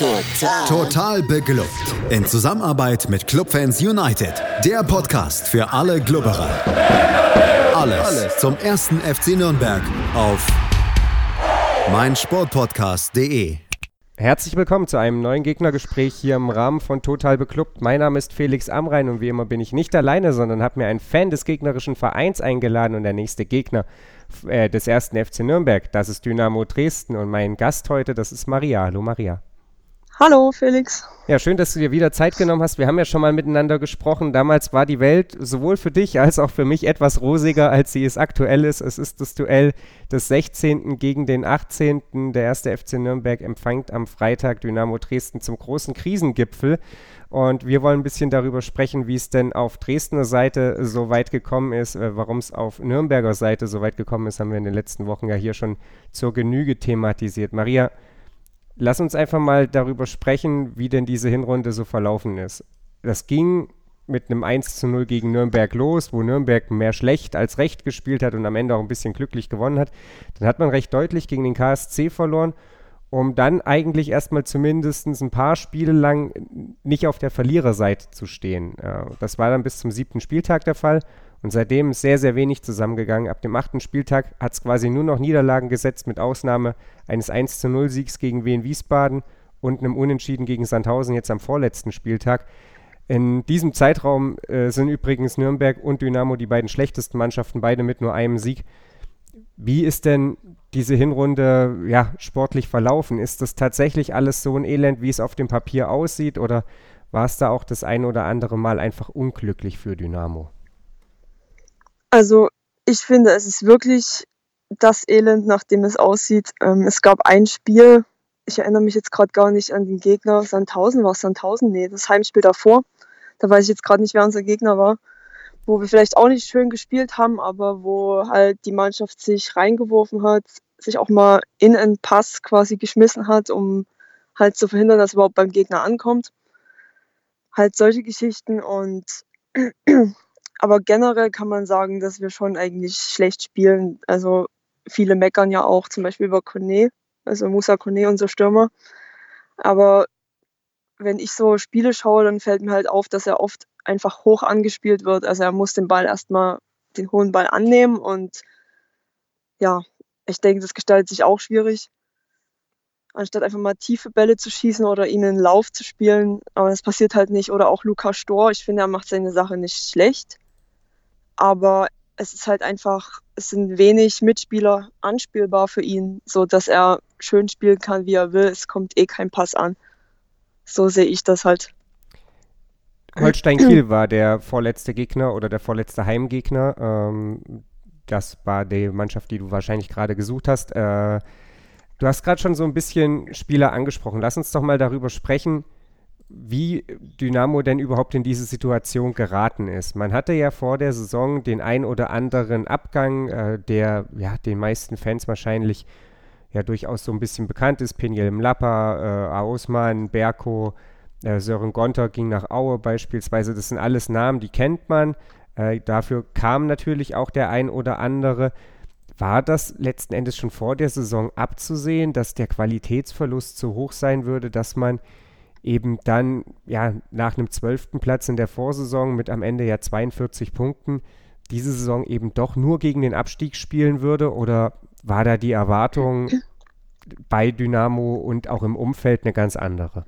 Total. Total beglückt. In Zusammenarbeit mit Clubfans United. Der Podcast für alle Glubberer. Alles, Alles zum ersten FC Nürnberg auf meinsportpodcast.de. Herzlich willkommen zu einem neuen Gegnergespräch hier im Rahmen von Total Beklubbt. Mein Name ist Felix Amrein und wie immer bin ich nicht alleine, sondern habe mir einen Fan des gegnerischen Vereins eingeladen und der nächste Gegner äh, des ersten FC Nürnberg, das ist Dynamo Dresden und mein Gast heute, das ist Maria. Hallo Maria. Hallo Felix. Ja, schön, dass du dir wieder Zeit genommen hast. Wir haben ja schon mal miteinander gesprochen. Damals war die Welt sowohl für dich als auch für mich etwas rosiger, als sie es aktuell ist. Es ist das Duell des 16. gegen den 18. Der erste FC Nürnberg empfängt am Freitag Dynamo Dresden zum großen Krisengipfel. Und wir wollen ein bisschen darüber sprechen, wie es denn auf Dresdner Seite so weit gekommen ist, äh, warum es auf Nürnberger Seite so weit gekommen ist, haben wir in den letzten Wochen ja hier schon zur Genüge thematisiert. Maria, lass uns einfach mal darüber sprechen, wie denn diese Hinrunde so verlaufen ist. Das ging mit einem 1 zu 0 gegen Nürnberg los, wo Nürnberg mehr schlecht als recht gespielt hat und am Ende auch ein bisschen glücklich gewonnen hat. Dann hat man recht deutlich gegen den KSC verloren, um dann eigentlich erstmal zumindest ein paar Spiele lang nicht auf der Verliererseite zu stehen. Das war dann bis zum siebten Spieltag der Fall und seitdem ist sehr, sehr wenig zusammengegangen. Ab dem achten Spieltag hat es quasi nur noch Niederlagen gesetzt, mit Ausnahme eines 1 0 Siegs gegen Wien Wiesbaden und einem Unentschieden gegen Sandhausen jetzt am vorletzten Spieltag. In diesem Zeitraum äh, sind übrigens Nürnberg und Dynamo die beiden schlechtesten Mannschaften, beide mit nur einem Sieg. Wie ist denn diese Hinrunde ja, sportlich verlaufen? Ist das tatsächlich alles so ein Elend, wie es auf dem Papier aussieht, oder war es da auch das ein oder andere Mal einfach unglücklich für Dynamo? Also ich finde, es ist wirklich das Elend, nach dem es aussieht. Ähm, es gab ein Spiel, ich erinnere mich jetzt gerade gar nicht an den Gegner. Sandhausen war es Sandhausen? Nee, das Heimspiel davor. Da weiß ich jetzt gerade nicht, wer unser Gegner war. Wo wir vielleicht auch nicht schön gespielt haben, aber wo halt die Mannschaft sich reingeworfen hat, sich auch mal in einen Pass quasi geschmissen hat, um halt zu verhindern, dass überhaupt beim Gegner ankommt. Halt solche Geschichten und aber generell kann man sagen, dass wir schon eigentlich schlecht spielen. Also viele meckern ja auch zum Beispiel über Kone, also Musa Kone, unser Stürmer. Aber wenn ich so Spiele schaue, dann fällt mir halt auf, dass er oft einfach hoch angespielt wird. Also er muss den Ball erstmal den hohen Ball annehmen und ja, ich denke, das gestaltet sich auch schwierig. Anstatt einfach mal tiefe Bälle zu schießen oder ihnen Lauf zu spielen. Aber das passiert halt nicht. Oder auch Lukas Stor, ich finde, er macht seine Sache nicht schlecht aber es ist halt einfach, es sind wenig Mitspieler anspielbar für ihn, so dass er schön spielen kann, wie er will. Es kommt eh kein Pass an. So sehe ich das halt. Holstein Kiel war der vorletzte Gegner oder der vorletzte Heimgegner. Ähm, das war die Mannschaft, die du wahrscheinlich gerade gesucht hast. Äh, du hast gerade schon so ein bisschen Spieler angesprochen. Lass uns doch mal darüber sprechen, wie Dynamo denn überhaupt in diese Situation geraten ist. Man hatte ja vor der Saison den ein oder anderen Abgang, äh, der ja den meisten Fans wahrscheinlich ja durchaus so ein bisschen bekannt ist. Peniel Mlappa, äh, Ausmann, Berko, äh, Sören Gonter ging nach Aue beispielsweise. Das sind alles Namen, die kennt man. Äh, dafür kam natürlich auch der ein oder andere. War das letzten Endes schon vor der Saison abzusehen, dass der Qualitätsverlust so hoch sein würde, dass man eben dann ja nach einem zwölften Platz in der Vorsaison mit am Ende ja 42 Punkten diese Saison eben doch nur gegen den Abstieg spielen würde? Oder war da die Erwartung bei Dynamo und auch im Umfeld eine ganz andere?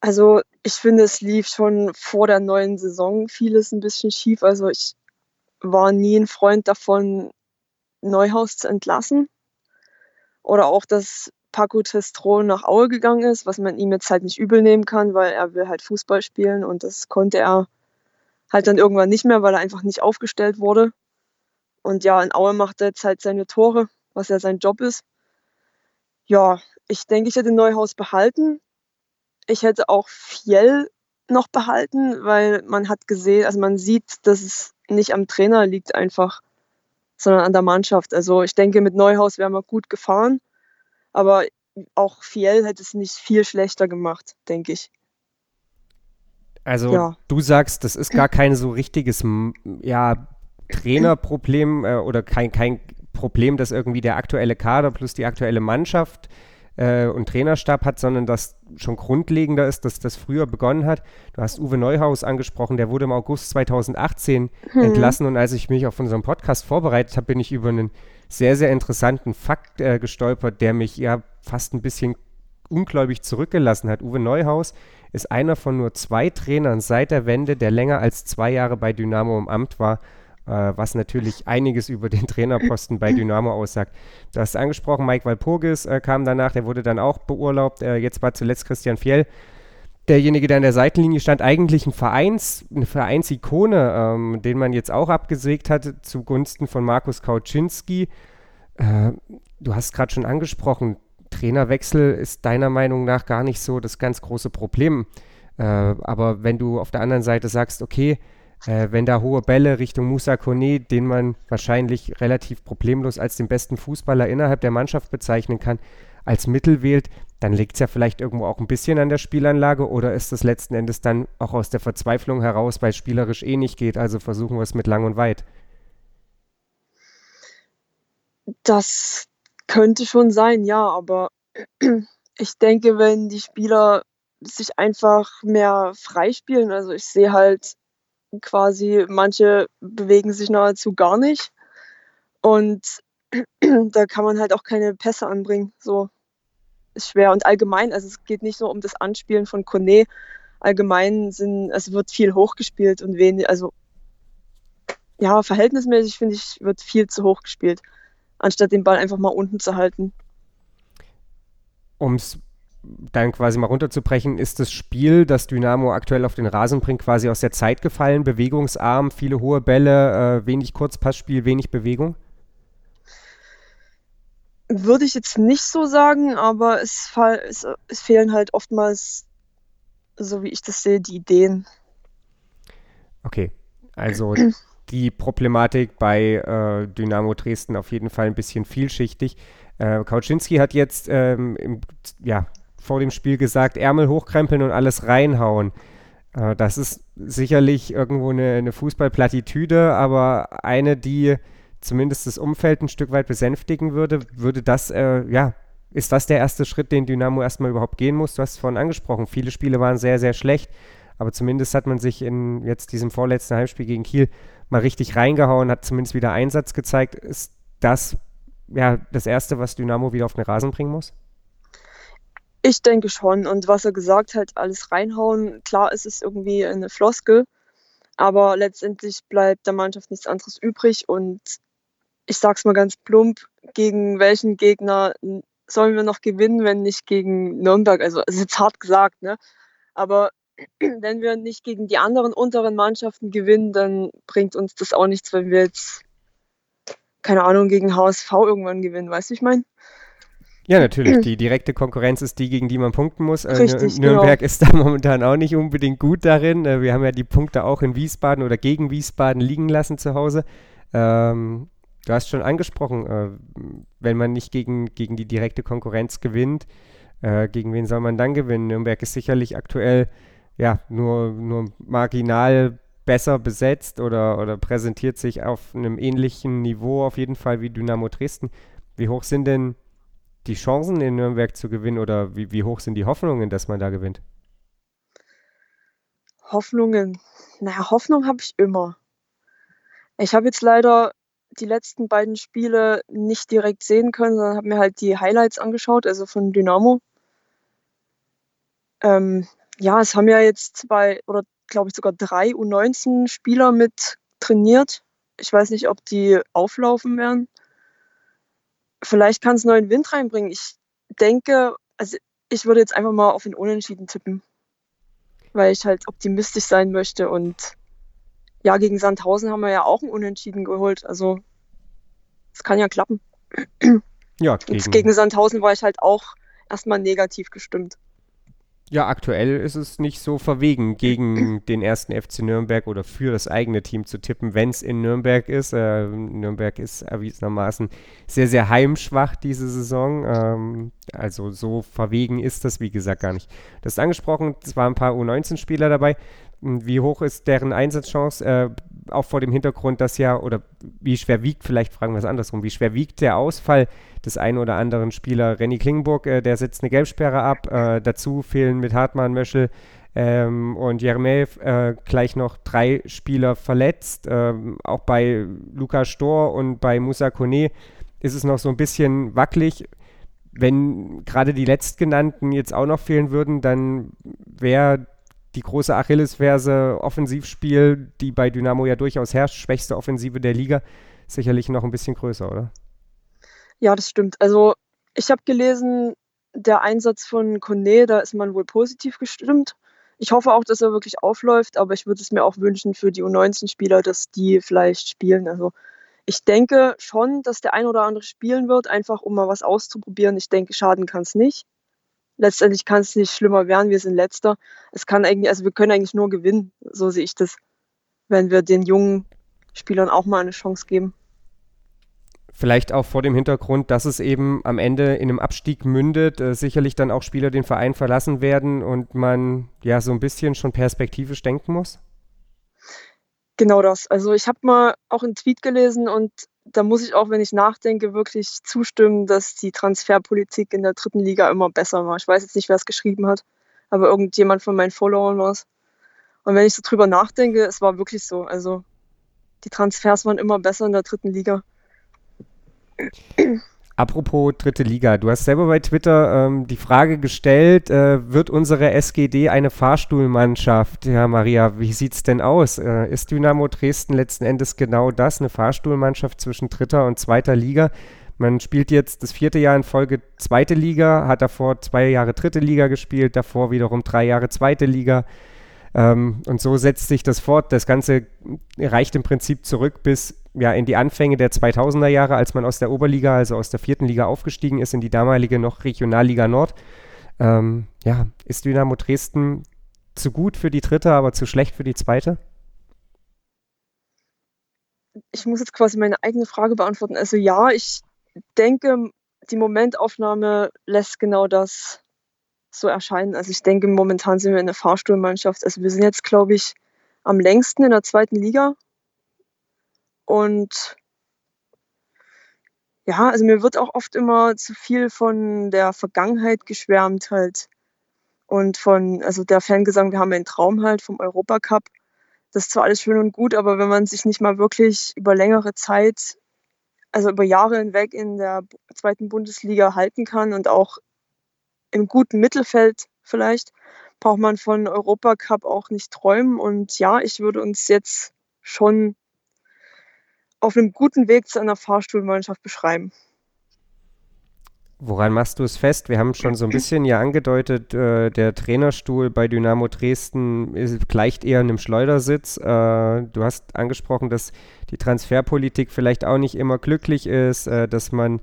Also ich finde, es lief schon vor der neuen Saison vieles ein bisschen schief. Also ich war nie ein Freund davon, Neuhaus zu entlassen. Oder auch, dass Paco Testro nach Aue gegangen ist, was man ihm jetzt halt nicht übel nehmen kann, weil er will halt Fußball spielen und das konnte er halt dann irgendwann nicht mehr, weil er einfach nicht aufgestellt wurde. Und ja, in Aue macht er jetzt halt seine Tore, was ja sein Job ist. Ja, ich denke, ich hätte Neuhaus behalten. Ich hätte auch Fiel noch behalten, weil man hat gesehen, also man sieht, dass es nicht am Trainer liegt einfach, sondern an der Mannschaft. Also ich denke, mit Neuhaus wären wir gut gefahren. Aber auch Fiel hätte es nicht viel schlechter gemacht, denke ich. Also ja. du sagst, das ist gar kein so richtiges ja, Trainerproblem äh, oder kein, kein Problem, dass irgendwie der aktuelle Kader plus die aktuelle Mannschaft äh, und Trainerstab hat, sondern das schon grundlegender ist, dass das früher begonnen hat. Du hast Uwe Neuhaus angesprochen, der wurde im August 2018 hm. entlassen und als ich mich auf unseren Podcast vorbereitet habe, bin ich über einen sehr, sehr interessanten Fakt äh, gestolpert, der mich ja fast ein bisschen ungläubig zurückgelassen hat. Uwe Neuhaus ist einer von nur zwei Trainern seit der Wende, der länger als zwei Jahre bei Dynamo im Amt war äh, was natürlich einiges über den Trainerposten bei Dynamo aussagt. Du hast angesprochen, Mike Walpurgis äh, kam danach, der wurde dann auch beurlaubt. Äh, jetzt war zuletzt Christian Fjell derjenige, der an der Seitenlinie stand, eigentlich ein Vereins, eine Vereinsikone, ähm, den man jetzt auch abgesägt hatte zugunsten von Markus Kauczynski. Äh, du hast gerade schon angesprochen, Trainerwechsel ist deiner Meinung nach gar nicht so das ganz große Problem. Äh, aber wenn du auf der anderen Seite sagst, okay, äh, wenn da hohe Bälle Richtung Musa Kone, den man wahrscheinlich relativ problemlos als den besten Fußballer innerhalb der Mannschaft bezeichnen kann, als Mittel wählt, dann liegt es ja vielleicht irgendwo auch ein bisschen an der Spielanlage oder ist es letzten Endes dann auch aus der Verzweiflung heraus, weil es spielerisch eh nicht geht, also versuchen wir es mit lang und weit? Das könnte schon sein, ja, aber ich denke, wenn die Spieler sich einfach mehr freispielen, also ich sehe halt quasi, manche bewegen sich nahezu gar nicht. Und da kann man halt auch keine Pässe anbringen. So ist schwer. Und allgemein, also es geht nicht nur um das Anspielen von Kone. Allgemein sind, es wird viel hochgespielt und wenig, also ja, verhältnismäßig finde ich, wird viel zu hoch gespielt, anstatt den Ball einfach mal unten zu halten. Um es dann quasi mal runterzubrechen, ist das Spiel, das Dynamo aktuell auf den Rasen bringt, quasi aus der Zeit gefallen, bewegungsarm, viele hohe Bälle, äh, wenig Kurzpassspiel, wenig Bewegung? Würde ich jetzt nicht so sagen, aber es, es, es fehlen halt oftmals, so wie ich das sehe, die Ideen. Okay, also die Problematik bei äh, Dynamo Dresden auf jeden Fall ein bisschen vielschichtig. Äh, Kauczynski hat jetzt ähm, im, ja, vor dem Spiel gesagt, Ärmel hochkrempeln und alles reinhauen. Äh, das ist sicherlich irgendwo eine, eine Fußballplattitüde, aber eine, die zumindest das Umfeld ein Stück weit besänftigen würde. Würde das, äh, ja, ist das der erste Schritt, den Dynamo erstmal überhaupt gehen muss? Du hast es vorhin angesprochen, viele Spiele waren sehr, sehr schlecht, aber zumindest hat man sich in jetzt diesem vorletzten Heimspiel gegen Kiel mal richtig reingehauen, hat zumindest wieder Einsatz gezeigt. Ist das ja das Erste, was Dynamo wieder auf den Rasen bringen muss? Ich denke schon. Und was er gesagt hat, alles reinhauen, klar ist es irgendwie eine Floskel, aber letztendlich bleibt der Mannschaft nichts anderes übrig. Und ich sag's mal ganz plump, gegen welchen Gegner sollen wir noch gewinnen, wenn nicht gegen Nürnberg? Also es ist jetzt hart gesagt, ne? Aber wenn wir nicht gegen die anderen unteren Mannschaften gewinnen, dann bringt uns das auch nichts, wenn wir jetzt, keine Ahnung, gegen HSV irgendwann gewinnen, weißt du, ich meine? Ja, natürlich. Die direkte Konkurrenz ist die, gegen die man punkten muss. Äh, Richtig, Nürnberg genau. ist da momentan auch nicht unbedingt gut darin. Äh, wir haben ja die Punkte auch in Wiesbaden oder gegen Wiesbaden liegen lassen zu Hause. Ähm, du hast schon angesprochen, äh, wenn man nicht gegen, gegen die direkte Konkurrenz gewinnt, äh, gegen wen soll man dann gewinnen? Nürnberg ist sicherlich aktuell ja nur, nur marginal besser besetzt oder, oder präsentiert sich auf einem ähnlichen Niveau auf jeden Fall wie Dynamo Dresden. Wie hoch sind denn die Chancen in Nürnberg zu gewinnen oder wie, wie hoch sind die Hoffnungen, dass man da gewinnt? Hoffnungen. Naja, Hoffnung habe ich immer. Ich habe jetzt leider die letzten beiden Spiele nicht direkt sehen können, sondern habe mir halt die Highlights angeschaut, also von Dynamo. Ähm, ja, es haben ja jetzt zwei oder glaube ich sogar drei U19-Spieler mit trainiert. Ich weiß nicht, ob die auflaufen werden vielleicht kann es neuen Wind reinbringen. Ich denke, also ich würde jetzt einfach mal auf den Unentschieden tippen, weil ich halt optimistisch sein möchte. Und ja, gegen Sandhausen haben wir ja auch einen Unentschieden geholt. Also es kann ja klappen. Ja, gegen, gegen Sandhausen war ich halt auch erstmal negativ gestimmt. Ja, aktuell ist es nicht so verwegen, gegen den ersten FC Nürnberg oder für das eigene Team zu tippen, wenn es in Nürnberg ist. Äh, Nürnberg ist erwiesenermaßen sehr, sehr heimschwach diese Saison. Ähm, also so verwegen ist das, wie gesagt, gar nicht. Du hast angesprochen, es waren ein paar U19-Spieler dabei. Wie hoch ist deren Einsatzchance? Äh, auch vor dem Hintergrund, dass ja, oder wie schwer wiegt, vielleicht fragen wir es andersrum, wie schwer wiegt der Ausfall des einen oder anderen Spieler? Renny Klingenburg, äh, der setzt eine Gelbsperre ab. Äh, dazu fehlen mit Hartmann, Möschel ähm, und Jeremel äh, gleich noch drei Spieler verletzt. Ähm, auch bei Lukas Stor und bei Musa Kone ist es noch so ein bisschen wackelig. Wenn gerade die letztgenannten jetzt auch noch fehlen würden, dann wäre die große Achillesferse Offensivspiel, die bei Dynamo ja durchaus herrscht, schwächste Offensive der Liga, sicherlich noch ein bisschen größer, oder? Ja, das stimmt. Also ich habe gelesen, der Einsatz von Kone, da ist man wohl positiv gestimmt. Ich hoffe auch, dass er wirklich aufläuft, aber ich würde es mir auch wünschen für die U19-Spieler, dass die vielleicht spielen. Also ich denke schon, dass der ein oder andere spielen wird, einfach um mal was auszuprobieren. Ich denke, schaden kann es nicht. Letztendlich kann es nicht schlimmer werden, wir sind letzter. Es kann eigentlich, also wir können eigentlich nur gewinnen, so sehe ich das, wenn wir den jungen Spielern auch mal eine Chance geben. Vielleicht auch vor dem Hintergrund, dass es eben am Ende in einem Abstieg mündet, äh, sicherlich dann auch Spieler den Verein verlassen werden und man ja so ein bisschen schon perspektivisch denken muss? Genau das. Also ich habe mal auch einen Tweet gelesen und da muss ich auch, wenn ich nachdenke, wirklich zustimmen, dass die Transferpolitik in der dritten Liga immer besser war. Ich weiß jetzt nicht, wer es geschrieben hat, aber irgendjemand von meinen Followern war es. Und wenn ich so drüber nachdenke, es war wirklich so. Also die Transfers waren immer besser in der dritten Liga. Apropos dritte Liga, du hast selber bei Twitter ähm, die Frage gestellt, äh, wird unsere SGD eine Fahrstuhlmannschaft? Ja, Maria, wie sieht es denn aus? Äh, ist Dynamo Dresden letzten Endes genau das, eine Fahrstuhlmannschaft zwischen dritter und zweiter Liga? Man spielt jetzt das vierte Jahr in Folge zweite Liga, hat davor zwei Jahre dritte Liga gespielt, davor wiederum drei Jahre zweite Liga. Ähm, und so setzt sich das fort. Das Ganze reicht im Prinzip zurück bis ja, in die Anfänge der 2000er Jahre, als man aus der Oberliga, also aus der vierten Liga aufgestiegen ist in die damalige noch Regionalliga Nord. Ähm, ja, ist Dynamo Dresden zu gut für die dritte, aber zu schlecht für die zweite? Ich muss jetzt quasi meine eigene Frage beantworten. Also ja, ich denke, die Momentaufnahme lässt genau das so erscheinen. Also ich denke, momentan sind wir in der Fahrstuhlmannschaft. Also wir sind jetzt, glaube ich, am längsten in der zweiten Liga. Und ja, also mir wird auch oft immer zu viel von der Vergangenheit geschwärmt halt. Und von, also der Fangesang, wir haben einen Traum halt vom Europacup. Das ist zwar alles schön und gut, aber wenn man sich nicht mal wirklich über längere Zeit, also über Jahre hinweg in der zweiten Bundesliga halten kann und auch im guten Mittelfeld vielleicht, braucht man von Europacup auch nicht träumen. Und ja, ich würde uns jetzt schon auf einem guten Weg zu einer Fahrstuhlmannschaft beschreiben. Woran machst du es fest? Wir haben schon so ein bisschen ja angedeutet, äh, der Trainerstuhl bei Dynamo Dresden ist, gleicht eher einem Schleudersitz. Äh, du hast angesprochen, dass die Transferpolitik vielleicht auch nicht immer glücklich ist, äh, dass man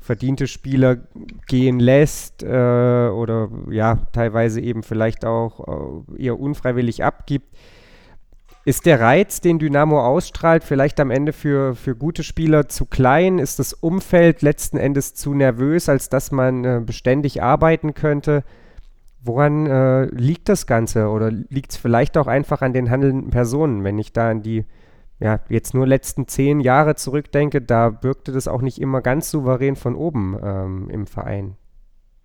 verdiente Spieler gehen lässt äh, oder ja, teilweise eben vielleicht auch äh, eher unfreiwillig abgibt. Ist der Reiz, den Dynamo ausstrahlt, vielleicht am Ende für, für gute Spieler zu klein? Ist das Umfeld letzten Endes zu nervös, als dass man äh, beständig arbeiten könnte? Woran äh, liegt das Ganze? Oder liegt es vielleicht auch einfach an den handelnden Personen? Wenn ich da an die ja, jetzt nur letzten zehn Jahre zurückdenke, da wirkte das auch nicht immer ganz souverän von oben ähm, im Verein.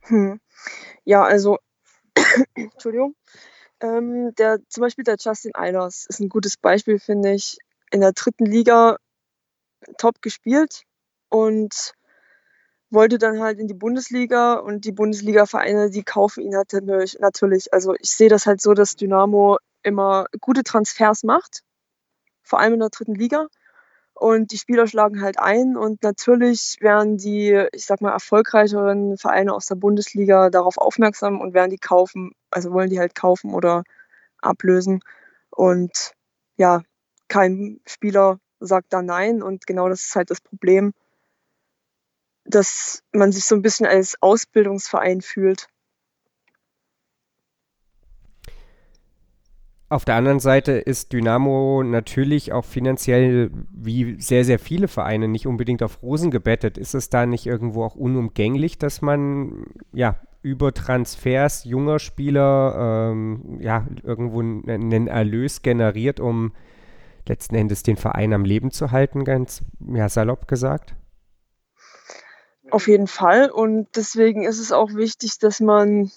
Hm. Ja, also, Entschuldigung. Ähm, der, zum Beispiel der Justin Eilers ist ein gutes Beispiel, finde ich. In der dritten Liga top gespielt und wollte dann halt in die Bundesliga und die Bundesliga-Vereine, die kaufen ihn halt natürlich. Also ich sehe das halt so, dass Dynamo immer gute Transfers macht, vor allem in der dritten Liga. Und die Spieler schlagen halt ein und natürlich werden die, ich sag mal, erfolgreicheren Vereine aus der Bundesliga darauf aufmerksam und werden die kaufen, also wollen die halt kaufen oder ablösen. Und ja, kein Spieler sagt da nein und genau das ist halt das Problem, dass man sich so ein bisschen als Ausbildungsverein fühlt. Auf der anderen Seite ist Dynamo natürlich auch finanziell wie sehr, sehr viele Vereine nicht unbedingt auf Rosen gebettet. Ist es da nicht irgendwo auch unumgänglich, dass man ja über Transfers junger Spieler ähm, ja, irgendwo einen Erlös generiert, um letzten Endes den Verein am Leben zu halten, ganz ja, salopp gesagt? Auf jeden Fall. Und deswegen ist es auch wichtig, dass man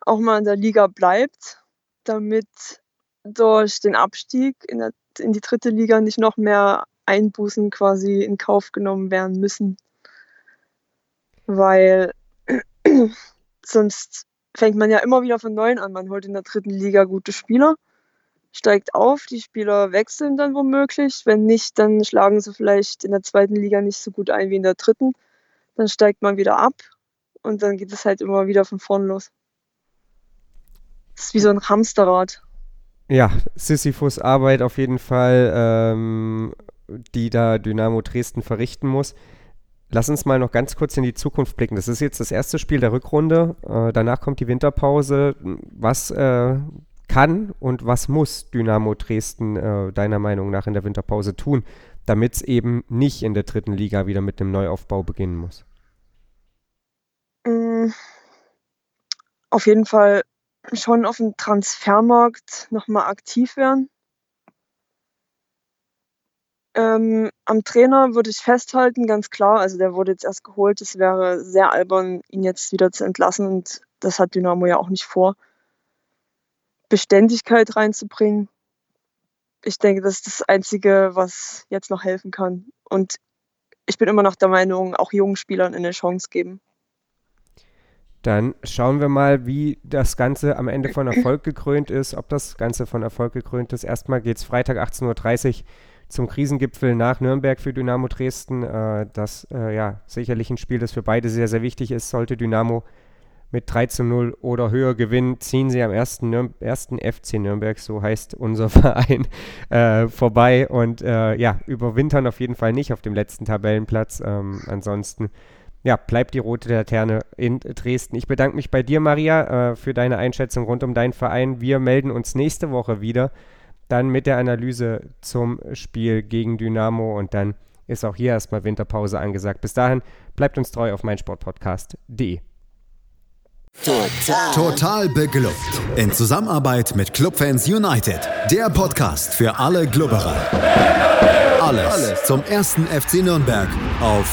auch mal in der Liga bleibt, damit durch den Abstieg in, der, in die dritte Liga nicht noch mehr Einbußen quasi in Kauf genommen werden müssen. Weil sonst fängt man ja immer wieder von neuem an. Man holt in der dritten Liga gute Spieler, steigt auf, die Spieler wechseln dann womöglich. Wenn nicht, dann schlagen sie vielleicht in der zweiten Liga nicht so gut ein wie in der dritten. Dann steigt man wieder ab und dann geht es halt immer wieder von vorn los. Das ist wie so ein Hamsterrad. Ja, Sisyphus Arbeit auf jeden Fall, ähm, die da Dynamo Dresden verrichten muss. Lass uns mal noch ganz kurz in die Zukunft blicken. Das ist jetzt das erste Spiel der Rückrunde. Äh, danach kommt die Winterpause. Was äh, kann und was muss Dynamo Dresden äh, deiner Meinung nach in der Winterpause tun, damit es eben nicht in der dritten Liga wieder mit einem Neuaufbau beginnen muss? Mm, auf jeden Fall schon auf dem Transfermarkt nochmal aktiv werden. Ähm, am Trainer würde ich festhalten, ganz klar. Also der wurde jetzt erst geholt. Es wäre sehr albern, ihn jetzt wieder zu entlassen. Und das hat Dynamo ja auch nicht vor. Beständigkeit reinzubringen. Ich denke, das ist das Einzige, was jetzt noch helfen kann. Und ich bin immer noch der Meinung, auch jungen Spielern eine Chance geben. Dann schauen wir mal, wie das Ganze am Ende von Erfolg gekrönt ist, ob das Ganze von Erfolg gekrönt ist. Erstmal geht es Freitag 18.30 Uhr zum Krisengipfel nach Nürnberg für Dynamo Dresden. Äh, das äh, ja sicherlich ein Spiel, das für beide sehr, sehr wichtig ist. Sollte Dynamo mit 3 zu 0 oder höher gewinnen, ziehen sie am ersten, Nürn ersten FC Nürnberg, so heißt unser Verein, äh, vorbei und äh, ja, überwintern auf jeden Fall nicht auf dem letzten Tabellenplatz. Ähm, ansonsten ja, bleibt die rote Laterne in Dresden. Ich bedanke mich bei dir, Maria, äh, für deine Einschätzung rund um deinen Verein. Wir melden uns nächste Woche wieder dann mit der Analyse zum Spiel gegen Dynamo und dann ist auch hier erstmal Winterpause angesagt. Bis dahin bleibt uns treu auf meinsportpodcast.de. Total. Total beglückt. In Zusammenarbeit mit Clubfans United. Der Podcast für alle Glubberer. Alles, Alles zum ersten FC Nürnberg auf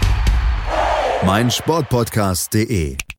meinsportpodcast.de.